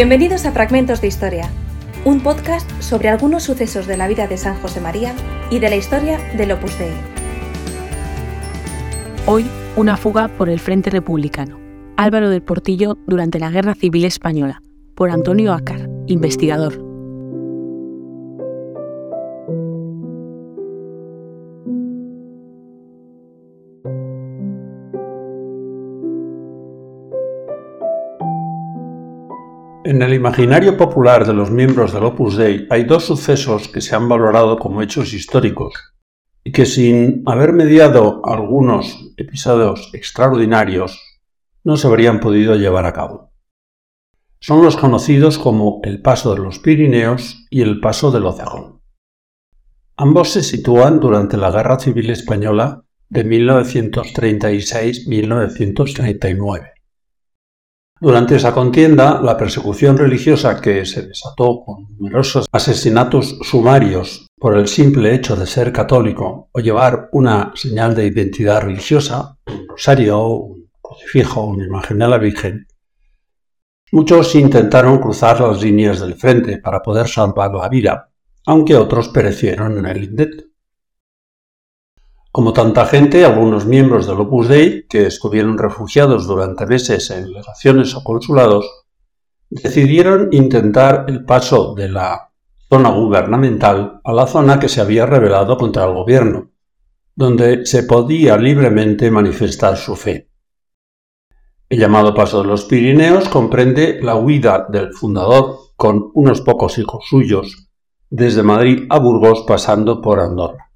Bienvenidos a Fragmentos de Historia, un podcast sobre algunos sucesos de la vida de San José María y de la historia del Opus Dei. Hoy, una fuga por el Frente Republicano. Álvaro del Portillo durante la Guerra Civil Española, por Antonio Acar, investigador. En el imaginario popular de los miembros del Opus Dei hay dos sucesos que se han valorado como hechos históricos y que sin haber mediado algunos episodios extraordinarios no se habrían podido llevar a cabo. Son los conocidos como el Paso de los Pirineos y el Paso del Ocejón. Ambos se sitúan durante la Guerra Civil Española de 1936-1939. Durante esa contienda, la persecución religiosa que se desató con numerosos asesinatos sumarios por el simple hecho de ser católico o llevar una señal de identidad religiosa, un rosario, un crucifijo, una imagen de la Virgen, muchos intentaron cruzar las líneas del frente para poder salvar la vida, aunque otros perecieron en el intento. Como tanta gente, algunos miembros del Opus Dei, que estuvieron refugiados durante meses en legaciones o consulados, decidieron intentar el paso de la zona gubernamental a la zona que se había rebelado contra el gobierno, donde se podía libremente manifestar su fe. El llamado Paso de los Pirineos comprende la huida del fundador con unos pocos hijos suyos, desde Madrid a Burgos pasando por Andorra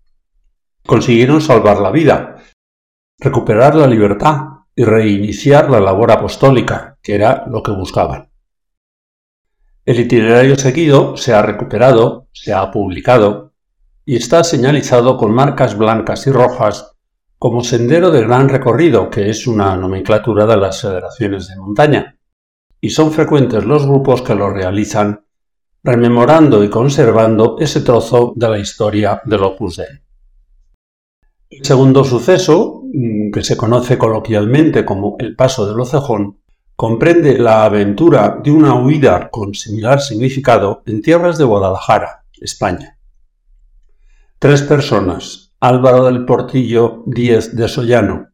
consiguieron salvar la vida, recuperar la libertad y reiniciar la labor apostólica, que era lo que buscaban. El itinerario seguido se ha recuperado, se ha publicado y está señalizado con marcas blancas y rojas como sendero de gran recorrido, que es una nomenclatura de las federaciones de montaña, y son frecuentes los grupos que lo realizan, rememorando y conservando ese trozo de la historia del Opus Dei. El segundo suceso, mm, que se conoce coloquialmente como el paso del Ocejón, comprende la aventura de una huida con similar significado en tierras de Guadalajara, España. Tres personas, Álvaro del Portillo Díez de Sollano,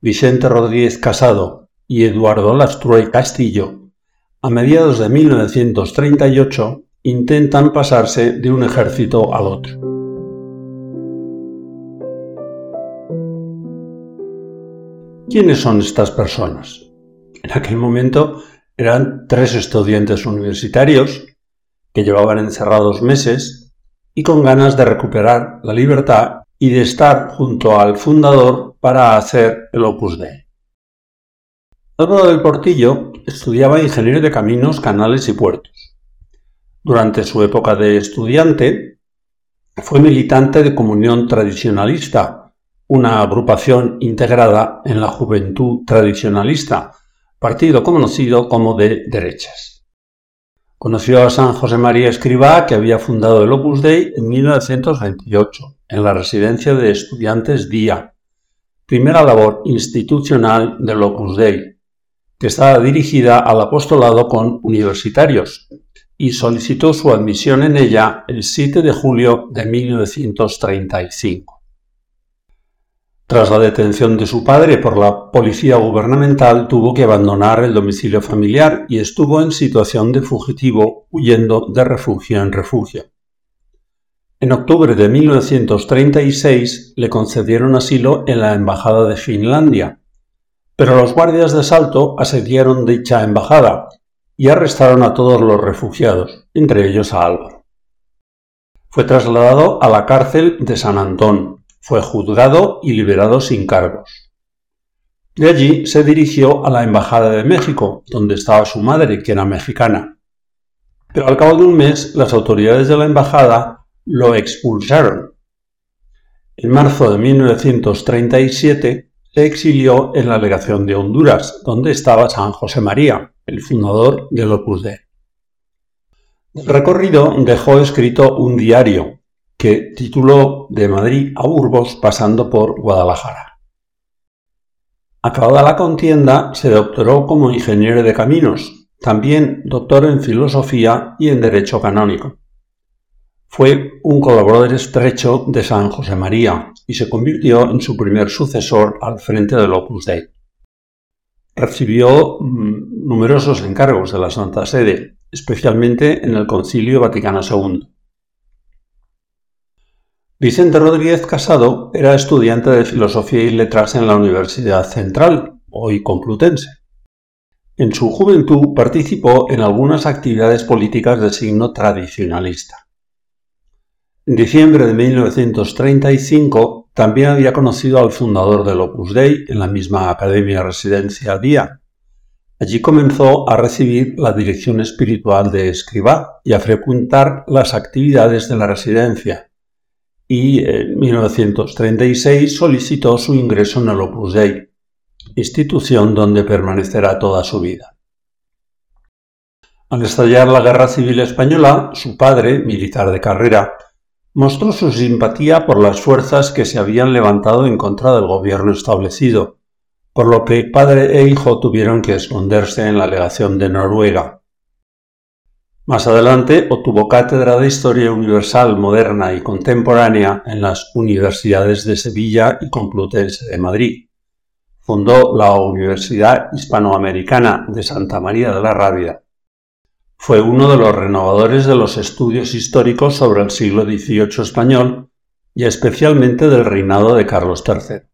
Vicente Rodríguez Casado y Eduardo Lastrue Castillo, a mediados de 1938 intentan pasarse de un ejército al otro. ¿Quiénes son estas personas? En aquel momento eran tres estudiantes universitarios que llevaban encerrados meses y con ganas de recuperar la libertad y de estar junto al fundador para hacer el Opus Dei. Álvaro del Portillo estudiaba ingeniería de caminos, canales y puertos. Durante su época de estudiante fue militante de comunión tradicionalista una agrupación integrada en la Juventud Tradicionalista, partido conocido como de derechas. Conoció a San José María Escribá, que había fundado el Opus Dei en 1928, en la residencia de estudiantes Día, primera labor institucional del Opus Dei, que estaba dirigida al apostolado con universitarios, y solicitó su admisión en ella el 7 de julio de 1935. Tras la detención de su padre por la policía gubernamental, tuvo que abandonar el domicilio familiar y estuvo en situación de fugitivo, huyendo de refugio en refugio. En octubre de 1936 le concedieron asilo en la Embajada de Finlandia, pero los guardias de asalto asediaron dicha embajada y arrestaron a todos los refugiados, entre ellos a Álvaro. Fue trasladado a la cárcel de San Antón, fue juzgado y liberado sin cargos. De allí se dirigió a la Embajada de México, donde estaba su madre, que era mexicana. Pero al cabo de un mes, las autoridades de la embajada lo expulsaron. En marzo de 1937 se exilió en la legación de Honduras, donde estaba San José María, el fundador del Opus Dei. El recorrido dejó escrito un diario, que tituló De Madrid a Burgos pasando por Guadalajara. Acabada la contienda, se doctoró como ingeniero de caminos también doctor en filosofía y en derecho canónico. Fue un colaborador estrecho de San José María y se convirtió en su primer sucesor al frente del Opus Dei. Recibió mm, numerosos encargos de la Santa Sede, especialmente en el Concilio Vaticano II. Vicente Rodríguez Casado era estudiante de Filosofía y Letras en la Universidad Central, hoy Complutense. En su juventud participó en algunas actividades políticas de signo tradicionalista. En diciembre de 1935 también había conocido al fundador del Opus Dei en la misma Academia Residencia Día. Allí comenzó a recibir la dirección espiritual de Escribá y a frecuentar las actividades de la residencia. Y en 1936 solicitó su ingreso en el Opus Dei, institución donde permanecerá toda su vida. Al estallar la Guerra Civil Española, su padre, militar de carrera, mostró su simpatía por las fuerzas que se habían levantado en contra del gobierno establecido, por lo que padre e hijo tuvieron que esconderse en la legación de Noruega. Más adelante obtuvo cátedra de Historia Universal Moderna y Contemporánea en las Universidades de Sevilla y Complutense de Madrid. Fundó la Universidad Hispanoamericana de Santa María de la Rábida fue uno de los renovadores de los estudios históricos sobre el siglo XVIII español y especialmente del reinado de Carlos III.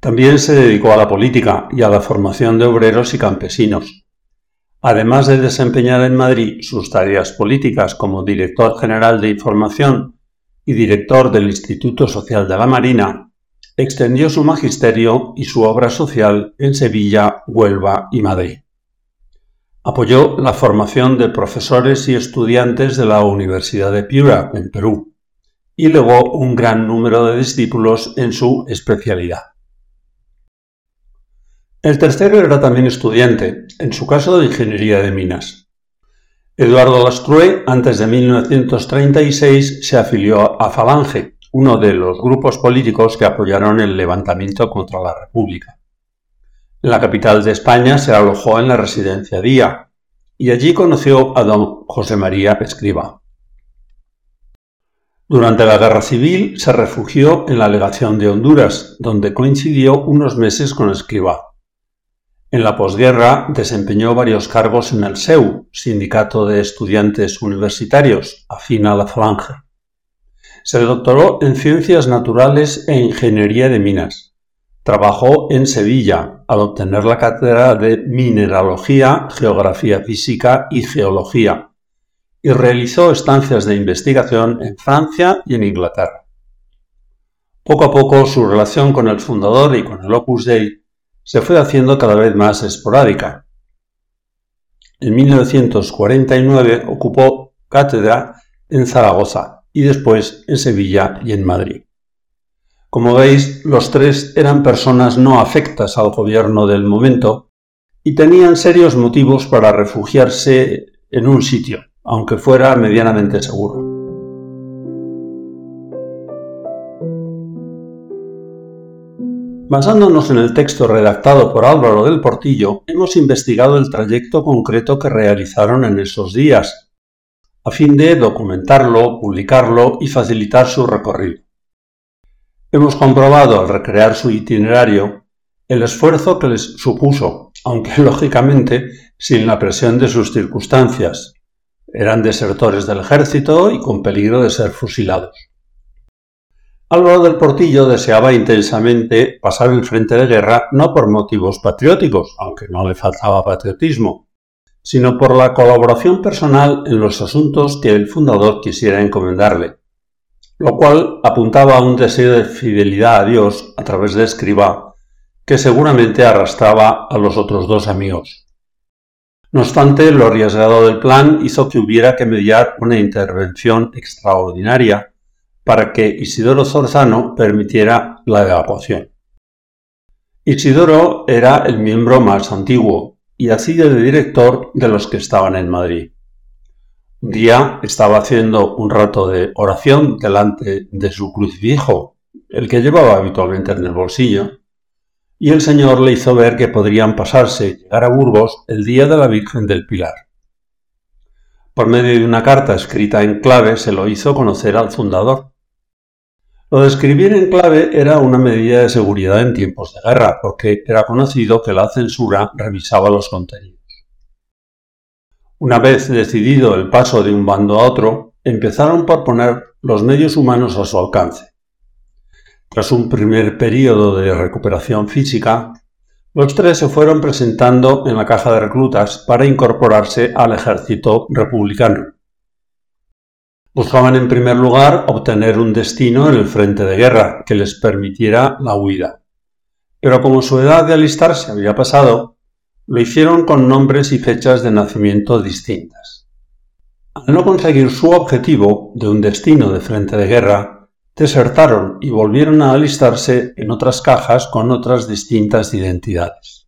También se dedicó a la política y a la formación de obreros y campesinos. Además de desempeñar en Madrid sus tareas políticas como director general de información y director del Instituto Social de la Marina, extendió su magisterio y su obra social en Sevilla, Huelva y Madrid. Apoyó la formación de profesores y estudiantes de la Universidad de Piura, en Perú, y legó un gran número de discípulos en su especialidad. El tercero era también estudiante, en su caso de ingeniería de minas. Eduardo Lastrue, antes de 1936, se afilió a Falange, uno de los grupos políticos que apoyaron el levantamiento contra la República. En la capital de España se alojó en la residencia Día y allí conoció a don José María Escriba. Durante la Guerra Civil se refugió en la legación de Honduras, donde coincidió unos meses con Escriba. En la posguerra desempeñó varios cargos en el SEU, Sindicato de Estudiantes Universitarios, afín a la Falange. Se doctoró en Ciencias Naturales e Ingeniería de Minas Trabajó en Sevilla al obtener la cátedra de Mineralogía, Geografía Física y Geología y realizó estancias de investigación en Francia y en Inglaterra. Poco a poco su relación con el fundador y con el Opus Dei se fue haciendo cada vez más esporádica. En 1949 ocupó cátedra en Zaragoza y después en Sevilla y en Madrid. Como veis, los tres eran personas no afectas al gobierno del momento y tenían serios motivos para refugiarse en un sitio, aunque fuera medianamente seguro. Basándonos en el texto redactado por Álvaro del Portillo, hemos investigado el trayecto concreto que realizaron en esos días, a fin de documentarlo, publicarlo y facilitar su recorrido. Hemos comprobado al recrear su itinerario el esfuerzo que les supuso, aunque lógicamente sin la presión de sus circunstancias. Eran desertores del ejército y con peligro de ser fusilados. Álvaro del Portillo deseaba intensamente pasar el frente de guerra no por motivos patrióticos, aunque no le faltaba patriotismo, sino por la colaboración personal en los asuntos que el fundador quisiera encomendarle lo cual apuntaba a un deseo de fidelidad a Dios a través de escriba que seguramente arrastraba a los otros dos amigos. No obstante, lo arriesgado del plan hizo que hubiera que mediar una intervención extraordinaria para que Isidoro Zorzano permitiera la evacuación. Isidoro era el miembro más antiguo y así de director de los que estaban en Madrid. Un día estaba haciendo un rato de oración delante de su crucifijo, el que llevaba habitualmente en el bolsillo, y el Señor le hizo ver que podrían pasarse y llegar a Burgos el día de la Virgen del Pilar. Por medio de una carta escrita en clave se lo hizo conocer al fundador. Lo de escribir en clave era una medida de seguridad en tiempos de guerra, porque era conocido que la censura revisaba los contenidos. Una vez decidido el paso de un bando a otro, empezaron por poner los medios humanos a su alcance. Tras un primer periodo de recuperación física, los tres se fueron presentando en la caja de reclutas para incorporarse al ejército republicano. Buscaban en primer lugar obtener un destino en el frente de guerra que les permitiera la huida. Pero como su edad de alistarse había pasado, lo hicieron con nombres y fechas de nacimiento distintas. Al no conseguir su objetivo de un destino de frente de guerra, desertaron y volvieron a alistarse en otras cajas con otras distintas identidades.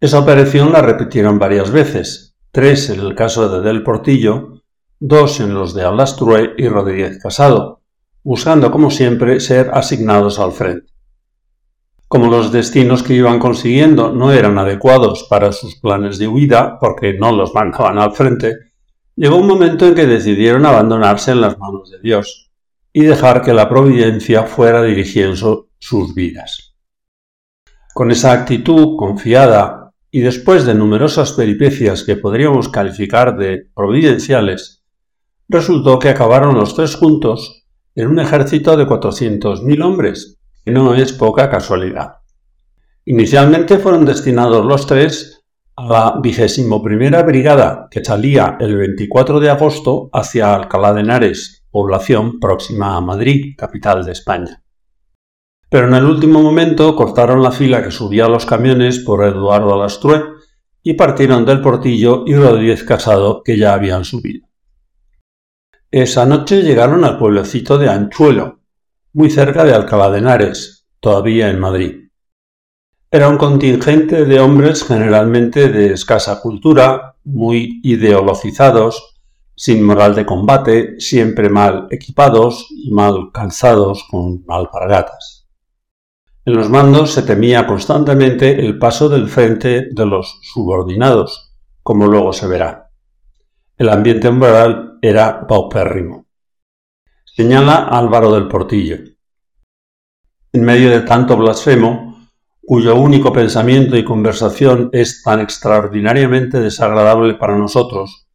Esa operación la repitieron varias veces, tres en el caso de Del Portillo dos en los de Alastrue y Rodríguez Casado, buscando como siempre ser asignados al frente. Como los destinos que iban consiguiendo no eran adecuados para sus planes de huida, porque no los mandaban al frente, llegó un momento en que decidieron abandonarse en las manos de Dios y dejar que la providencia fuera dirigiendo sus vidas. Con esa actitud confiada y después de numerosas peripecias que podríamos calificar de providenciales, resultó que acabaron los tres juntos en un ejército de 400.000 hombres, que no es poca casualidad. Inicialmente fueron destinados los tres a la vigésimo primera brigada que salía el 24 de agosto hacia Alcalá de Henares, población próxima a Madrid, capital de España. Pero en el último momento cortaron la fila que subía a los camiones por Eduardo Alastrue y partieron del Portillo y Rodríguez Casado que ya habían subido. Esa noche llegaron al pueblecito de Anchuelo, muy cerca de Alcalá de Henares, todavía en Madrid. Era un contingente de hombres generalmente de escasa cultura, muy ideologizados, sin moral de combate, siempre mal equipados y mal calzados con alpargatas. En los mandos se temía constantemente el paso del frente de los subordinados, como luego se verá. El ambiente moral era paupérrimo. Señala Álvaro del Portillo. En medio de tanto blasfemo, cuyo único pensamiento y conversación es tan extraordinariamente desagradable para nosotros,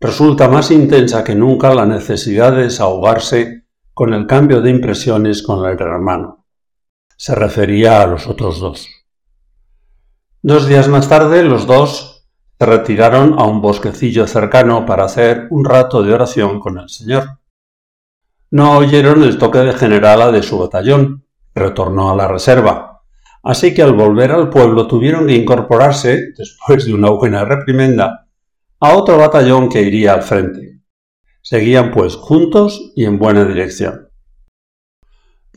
resulta más intensa que nunca la necesidad de desahogarse con el cambio de impresiones con el hermano. Se refería a los otros dos. Dos días más tarde, los dos se retiraron a un bosquecillo cercano para hacer un rato de oración con el Señor. No oyeron el toque de generala de su batallón, retornó a la reserva, así que al volver al pueblo tuvieron que incorporarse, después de una buena reprimenda, a otro batallón que iría al frente. Seguían pues juntos y en buena dirección.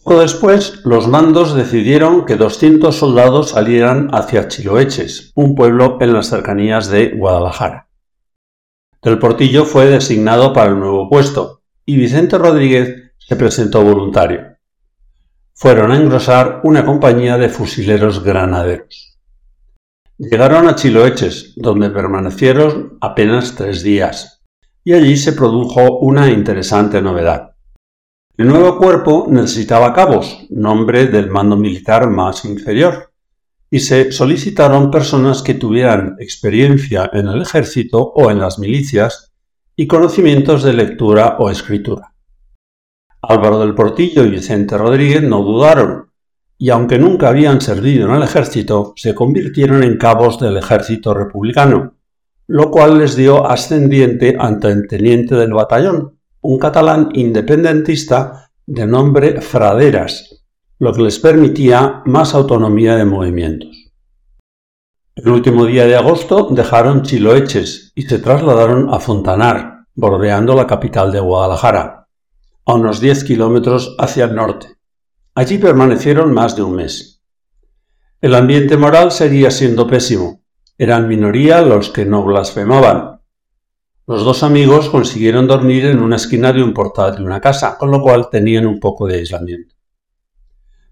Poco después, los mandos decidieron que 200 soldados salieran hacia Chiloeches, un pueblo en las cercanías de Guadalajara. Del Portillo fue designado para el nuevo puesto y Vicente Rodríguez se presentó voluntario. Fueron a engrosar una compañía de fusileros granaderos. Llegaron a Chiloeches, donde permanecieron apenas tres días, y allí se produjo una interesante novedad. El nuevo cuerpo necesitaba cabos, nombre del mando militar más inferior, y se solicitaron personas que tuvieran experiencia en el ejército o en las milicias y conocimientos de lectura o escritura. Álvaro del Portillo y Vicente Rodríguez no dudaron, y aunque nunca habían servido en el ejército, se convirtieron en cabos del ejército republicano, lo cual les dio ascendiente ante el teniente del batallón, un catalán independentista de nombre Fraderas, lo que les permitía más autonomía de movimientos. El último día de agosto dejaron Chiloeches y se trasladaron a Fontanar, bordeando la capital de Guadalajara, a unos 10 kilómetros hacia el norte. Allí permanecieron más de un mes. El ambiente moral seguía siendo pésimo. Eran minoría los que no blasfemaban, los dos amigos consiguieron dormir en una esquina de un portal de una casa, con lo cual tenían un poco de aislamiento.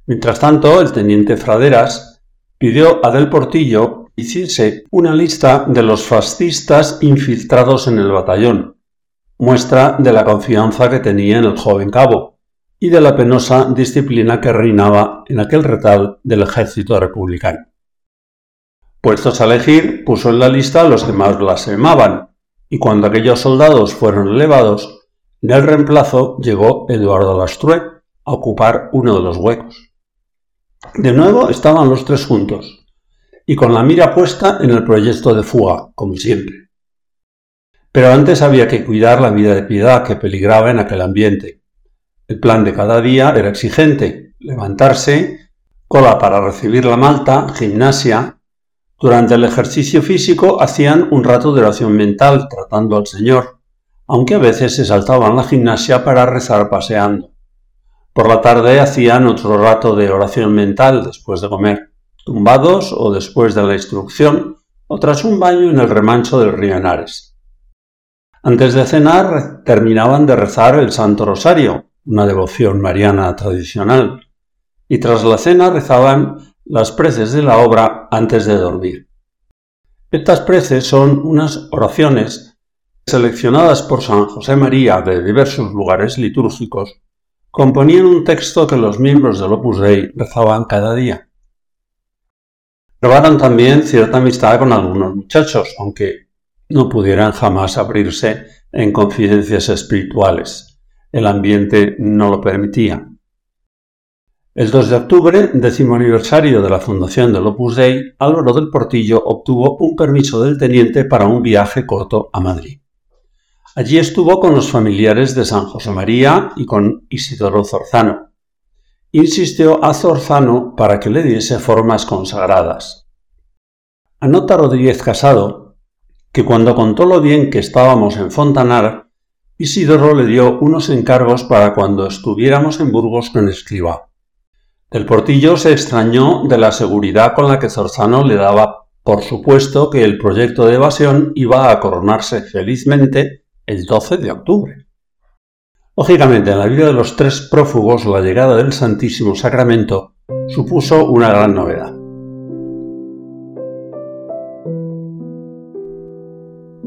Mientras tanto, el teniente Fraderas pidió a Del Portillo hiciese una lista de los fascistas infiltrados en el batallón, muestra de la confianza que tenía en el joven cabo y de la penosa disciplina que reinaba en aquel retal del ejército republicano. Puestos a elegir, puso en la lista a los que más blasfemaban, y cuando aquellos soldados fueron elevados, en el reemplazo llegó Eduardo Lastrue a ocupar uno de los huecos. De nuevo estaban los tres juntos, y con la mira puesta en el proyecto de fuga, como siempre. Pero antes había que cuidar la vida de piedad que peligraba en aquel ambiente. El plan de cada día era exigente, levantarse, cola para recibir la malta, gimnasia, durante el ejercicio físico hacían un rato de oración mental tratando al Señor, aunque a veces se saltaban la gimnasia para rezar paseando. Por la tarde hacían otro rato de oración mental después de comer, tumbados o después de la instrucción, o tras un baño en el remancho del río Henares. Antes de cenar terminaban de rezar el Santo Rosario, una devoción mariana tradicional, y tras la cena rezaban las preces de la obra antes de dormir. Estas preces son unas oraciones seleccionadas por San José María de diversos lugares litúrgicos, componían un texto que los miembros del Opus Dei rezaban cada día. Probaron también cierta amistad con algunos muchachos, aunque no pudieran jamás abrirse en confidencias espirituales. El ambiente no lo permitía. El 2 de octubre, décimo aniversario de la fundación del Opus Dei, Álvaro del Portillo obtuvo un permiso del teniente para un viaje corto a Madrid. Allí estuvo con los familiares de San José María y con Isidoro Zorzano. Insistió a Zorzano para que le diese formas consagradas. Anota Rodríguez Casado que cuando contó lo bien que estábamos en Fontanar, Isidoro le dio unos encargos para cuando estuviéramos en Burgos con Escriba. El portillo se extrañó de la seguridad con la que Zorzano le daba por supuesto que el proyecto de evasión iba a coronarse felizmente el 12 de octubre. Lógicamente, en la vida de los tres prófugos la llegada del Santísimo Sacramento supuso una gran novedad.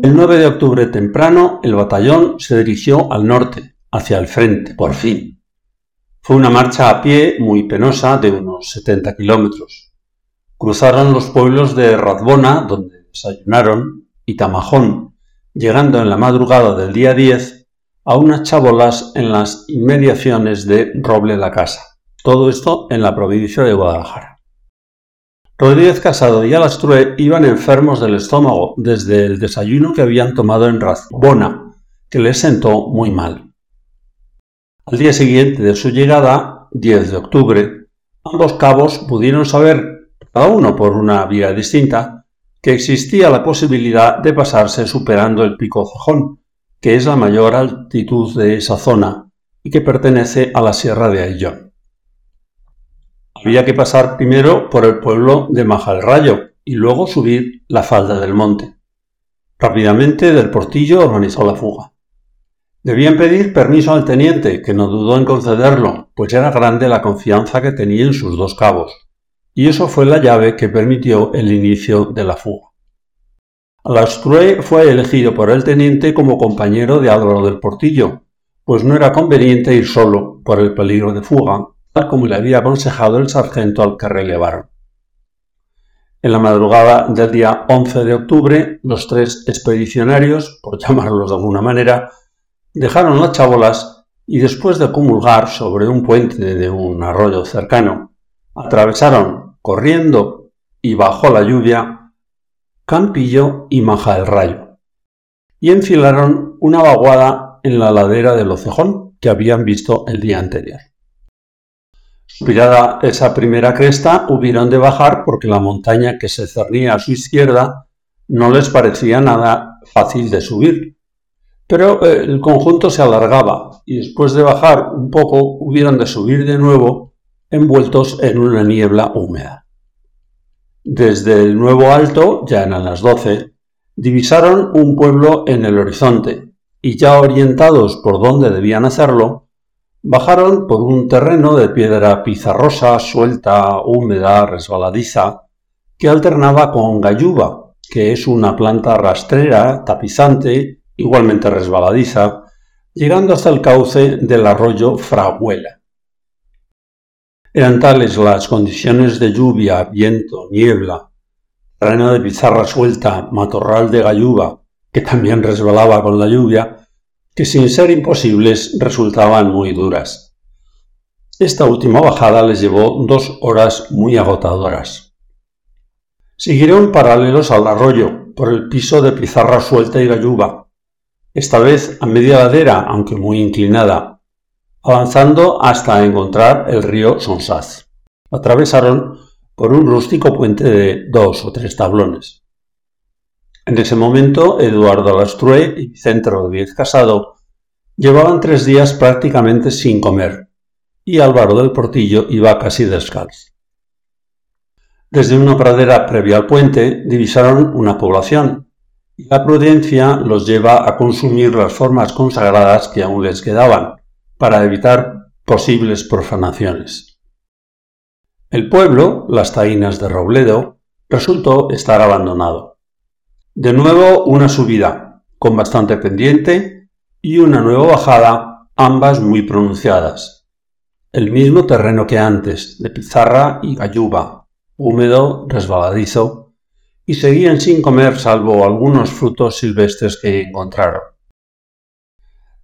El 9 de octubre temprano, el batallón se dirigió al norte, hacia el frente, por fin. Fue una marcha a pie muy penosa de unos 70 kilómetros. Cruzaron los pueblos de Radbona, donde desayunaron, y Tamajón, llegando en la madrugada del día 10 a unas chabolas en las inmediaciones de Roble la Casa. Todo esto en la provincia de Guadalajara. Rodríguez Casado y Alastrue iban enfermos del estómago desde el desayuno que habían tomado en Radbona, que les sentó muy mal. Al día siguiente de su llegada, 10 de octubre, ambos cabos pudieron saber, cada uno por una vía distinta, que existía la posibilidad de pasarse superando el pico Cejón, que es la mayor altitud de esa zona y que pertenece a la Sierra de Ayllón. Había que pasar primero por el pueblo de Majalrayo y luego subir la falda del monte. Rápidamente Del Portillo organizó la fuga. Debían pedir permiso al teniente, que no dudó en concederlo, pues era grande la confianza que tenía en sus dos cabos, y eso fue la llave que permitió el inicio de la fuga. Alastrue fue elegido por el teniente como compañero de Álvaro del Portillo, pues no era conveniente ir solo por el peligro de fuga, tal como le había aconsejado el sargento al que relevaron. En la madrugada del día 11 de octubre, los tres expedicionarios, por llamarlos de alguna manera, Dejaron las chabolas y después de comulgar sobre un puente de un arroyo cercano, atravesaron corriendo y bajo la lluvia Campillo y Maja del Rayo y enfilaron una vaguada en la ladera del Ocejón que habían visto el día anterior. Superada esa primera cresta, hubieron de bajar porque la montaña que se cernía a su izquierda no les parecía nada fácil de subir, pero eh, el conjunto se alargaba y después de bajar un poco hubieran de subir de nuevo envueltos en una niebla húmeda. Desde el nuevo alto, ya eran las doce, divisaron un pueblo en el horizonte y ya orientados por dónde debían hacerlo, bajaron por un terreno de piedra pizarrosa, suelta, húmeda, resbaladiza, que alternaba con gayuba, que es una planta rastrera, tapizante, igualmente resbaladiza, llegando hasta el cauce del arroyo Fraguela. Eran tales las condiciones de lluvia, viento, niebla, terreno de pizarra suelta, matorral de gayuba, que también resbalaba con la lluvia, que sin ser imposibles resultaban muy duras. Esta última bajada les llevó dos horas muy agotadoras. Siguieron paralelos al arroyo, por el piso de pizarra suelta y gayuba, esta vez a media ladera, aunque muy inclinada, avanzando hasta encontrar el río Sonsaz. Atravesaron por un rústico puente de dos o tres tablones. En ese momento, Eduardo Lastrue y Vicente Rodríguez Casado llevaban tres días prácticamente sin comer, y Álvaro del Portillo iba casi descalzo. Desde una pradera previa al puente divisaron una población, la prudencia los lleva a consumir las formas consagradas que aún les quedaban, para evitar posibles profanaciones. El pueblo, las taínas de Robledo, resultó estar abandonado. De nuevo una subida, con bastante pendiente, y una nueva bajada, ambas muy pronunciadas. El mismo terreno que antes, de pizarra y galluba, húmedo, resbaladizo, y seguían sin comer salvo algunos frutos silvestres que encontraron.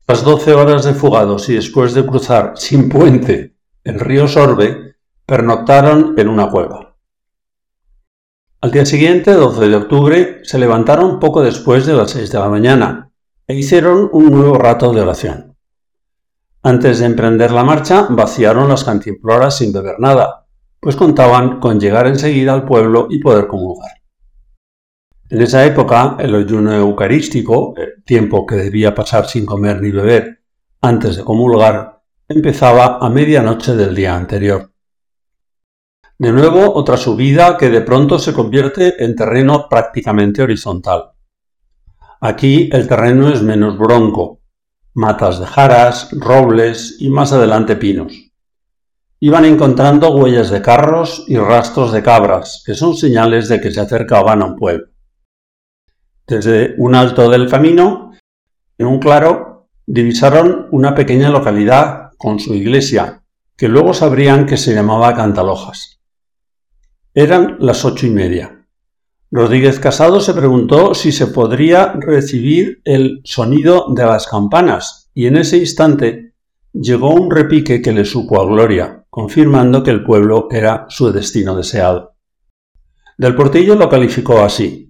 Tras doce horas de fugados y después de cruzar sin puente el río Sorbe, pernoctaron en una cueva. Al día siguiente, 12 de octubre, se levantaron poco después de las seis de la mañana e hicieron un nuevo rato de oración. Antes de emprender la marcha, vaciaron las cantimploras sin beber nada, pues contaban con llegar enseguida al pueblo y poder comulgar. En esa época, el ayuno eucarístico, el tiempo que debía pasar sin comer ni beber antes de comulgar, empezaba a medianoche del día anterior. De nuevo, otra subida que de pronto se convierte en terreno prácticamente horizontal. Aquí el terreno es menos bronco, matas de jaras, robles y más adelante pinos. Iban encontrando huellas de carros y rastros de cabras, que son señales de que se acercaban a un pueblo. Desde un alto del camino, en un claro, divisaron una pequeña localidad con su iglesia, que luego sabrían que se llamaba Cantalojas. Eran las ocho y media. Rodríguez Casado se preguntó si se podría recibir el sonido de las campanas, y en ese instante llegó un repique que le supo a gloria, confirmando que el pueblo era su destino deseado. Del Portillo lo calificó así.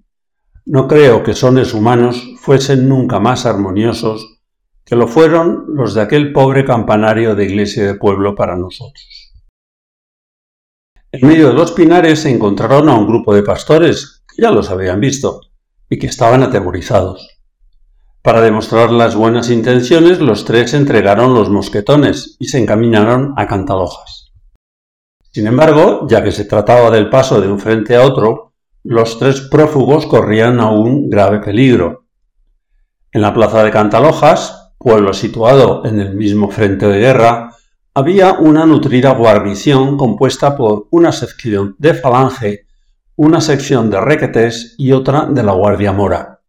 No creo que sones humanos fuesen nunca más armoniosos que lo fueron los de aquel pobre campanario de iglesia de pueblo para nosotros. En medio de los pinares se encontraron a un grupo de pastores que ya los habían visto y que estaban atemorizados. Para demostrar las buenas intenciones, los tres entregaron los mosquetones y se encaminaron a Cantalojas. Sin embargo, ya que se trataba del paso de un frente a otro, los tres prófugos corrían aún grave peligro. En la plaza de Cantalojas, pueblo situado en el mismo frente de guerra, había una nutrida guarnición compuesta por una sección de falange, una sección de requetés y otra de la Guardia Mora.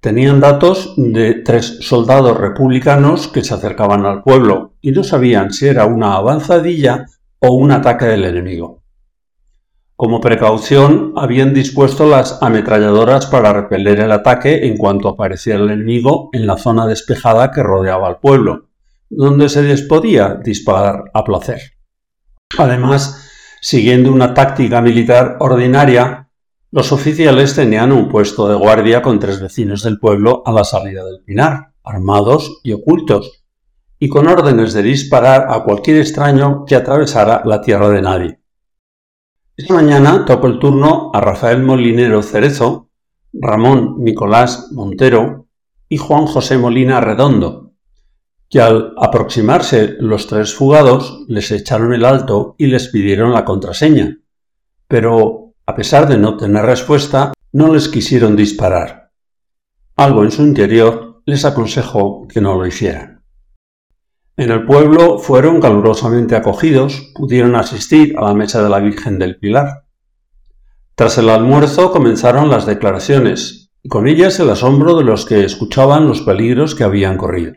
Tenían datos de tres soldados republicanos que se acercaban al pueblo y no sabían si era una avanzadilla o un ataque del enemigo. Como precaución, habían dispuesto las ametralladoras para repeler el ataque en cuanto apareciera el enemigo en la zona despejada que rodeaba al pueblo, donde se les podía disparar a placer. Además, siguiendo una táctica militar ordinaria, los oficiales tenían un puesto de guardia con tres vecinos del pueblo a la salida del pinar, armados y ocultos, y con órdenes de disparar a cualquier extraño que atravesara la tierra de nadie. Esta mañana tocó el turno a Rafael Molinero Cerezo, Ramón Nicolás Montero y Juan José Molina Redondo, que al aproximarse los tres fugados les echaron el alto y les pidieron la contraseña, pero a pesar de no tener respuesta, no les quisieron disparar. Algo en su interior les aconsejó que no lo hicieran. En el pueblo fueron calurosamente acogidos, pudieron asistir a la mesa de la Virgen del Pilar. Tras el almuerzo comenzaron las declaraciones, y con ellas el asombro de los que escuchaban los peligros que habían corrido.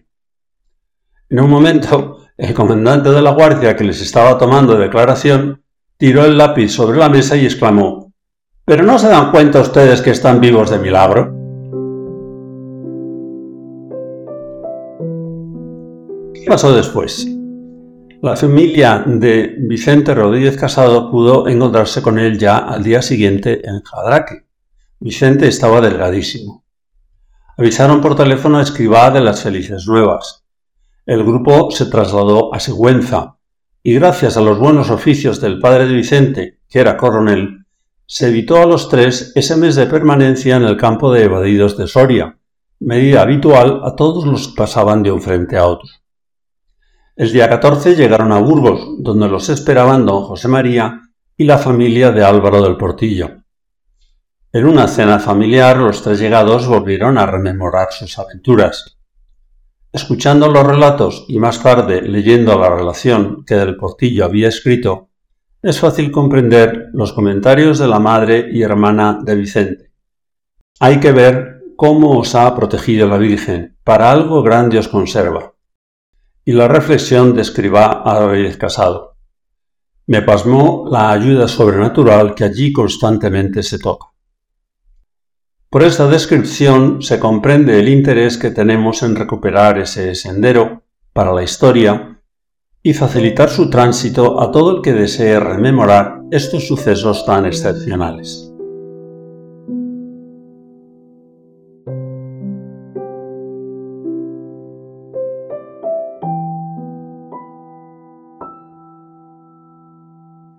En un momento, el comandante de la guardia que les estaba tomando declaración tiró el lápiz sobre la mesa y exclamó ¿Pero no se dan cuenta ustedes que están vivos de milagro? ¿Qué pasó después? La familia de Vicente Rodríguez Casado pudo encontrarse con él ya al día siguiente en Jadraque. Vicente estaba delgadísimo. Avisaron por teléfono a Escribá de las felices nuevas. El grupo se trasladó a Sigüenza y gracias a los buenos oficios del padre de Vicente, que era coronel, se evitó a los tres ese mes de permanencia en el campo de evadidos de Soria, medida habitual a todos los que pasaban de un frente a otro. El día 14 llegaron a Burgos, donde los esperaban don José María y la familia de Álvaro del Portillo. En una cena familiar los tres llegados volvieron a rememorar sus aventuras. Escuchando los relatos y más tarde leyendo la relación que del Portillo había escrito, es fácil comprender los comentarios de la madre y hermana de Vicente. Hay que ver cómo os ha protegido la Virgen, para algo grande os conserva y la reflexión de escriba Álvarez Casado. Me pasmó la ayuda sobrenatural que allí constantemente se toca. Por esta descripción se comprende el interés que tenemos en recuperar ese sendero para la historia y facilitar su tránsito a todo el que desee rememorar estos sucesos tan excepcionales.